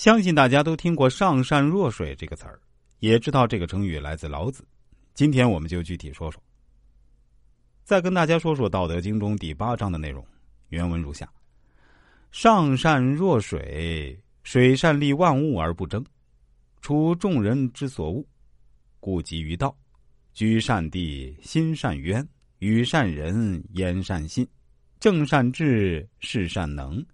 相信大家都听过“上善若水”这个词儿，也知道这个成语来自老子。今天我们就具体说说。再跟大家说说《道德经》中第八章的内容，原文如下：“上善若水，水善利万物而不争，处众人之所恶，故几于道。居善地，心善渊，与善人，言善信，正善治，事善能。”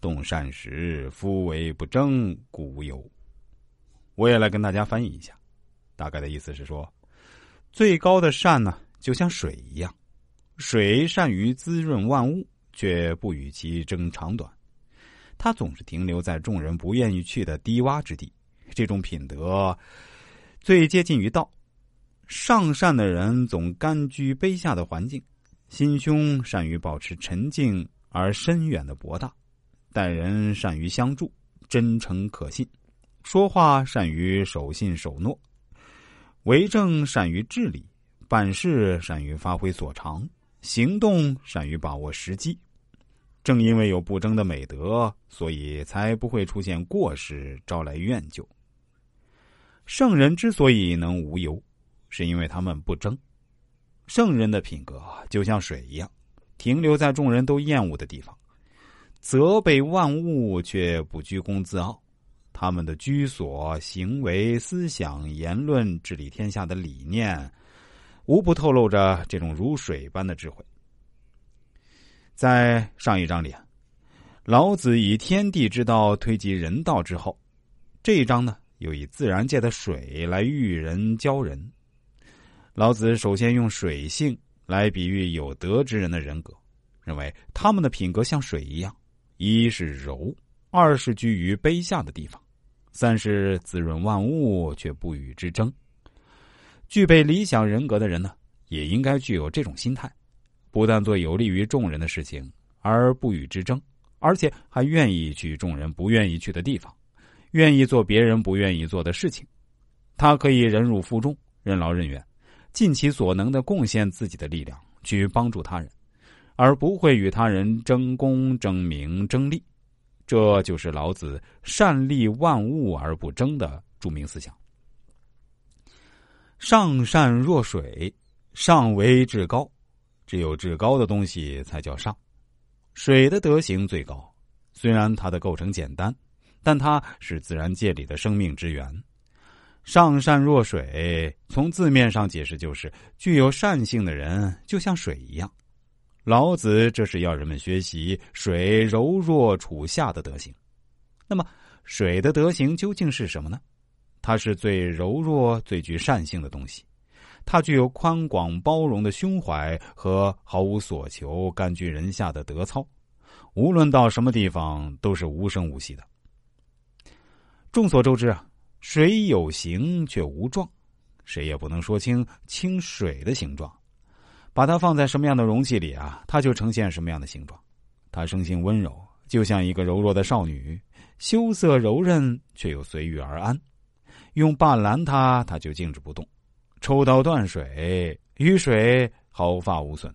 动善时，夫为不争，故无尤。我也来跟大家翻译一下，大概的意思是说，最高的善呢，就像水一样，水善于滋润万物，却不与其争长短。它总是停留在众人不愿意去的低洼之地。这种品德最接近于道。上善的人总甘居卑下的环境，心胸善于保持沉静而深远的博大。待人善于相助，真诚可信；说话善于守信守诺，为政善于治理，办事善于发挥所长，行动善于把握时机。正因为有不争的美德，所以才不会出现过失，招来怨疚。圣人之所以能无忧，是因为他们不争。圣人的品格就像水一样，停留在众人都厌恶的地方。责备万物却不居功自傲，他们的居所、行为、思想、言论、治理天下的理念，无不透露着这种如水般的智慧。在上一章里，老子以天地之道推及人道之后，这一章呢又以自然界的水来育人教人。老子首先用水性来比喻有德之人的人格，认为他们的品格像水一样。一是柔，二是居于卑下的地方，三是滋润万物却不与之争。具备理想人格的人呢，也应该具有这种心态，不但做有利于众人的事情而不与之争，而且还愿意去众人不愿意去的地方，愿意做别人不愿意做的事情。他可以忍辱负重、任劳任怨，尽其所能的贡献自己的力量去帮助他人。而不会与他人争功、争名、争利，这就是老子“善利万物而不争”的著名思想。上善若水，上为至高，只有至高的东西才叫上。水的德行最高，虽然它的构成简单，但它是自然界里的生命之源。上善若水，从字面上解释就是具有善性的人，就像水一样。老子这是要人们学习水柔弱处下的德行。那么，水的德行究竟是什么呢？它是最柔弱、最具善性的东西。它具有宽广包容的胸怀和毫无所求、甘居人下的德操。无论到什么地方，都是无声无息的。众所周知啊，水有形却无状，谁也不能说清清水的形状。把它放在什么样的容器里啊，它就呈现什么样的形状。它生性温柔，就像一个柔弱的少女，羞涩柔韧却又随遇而安。用半拦它，它就静止不动；抽刀断水，雨水毫发无损。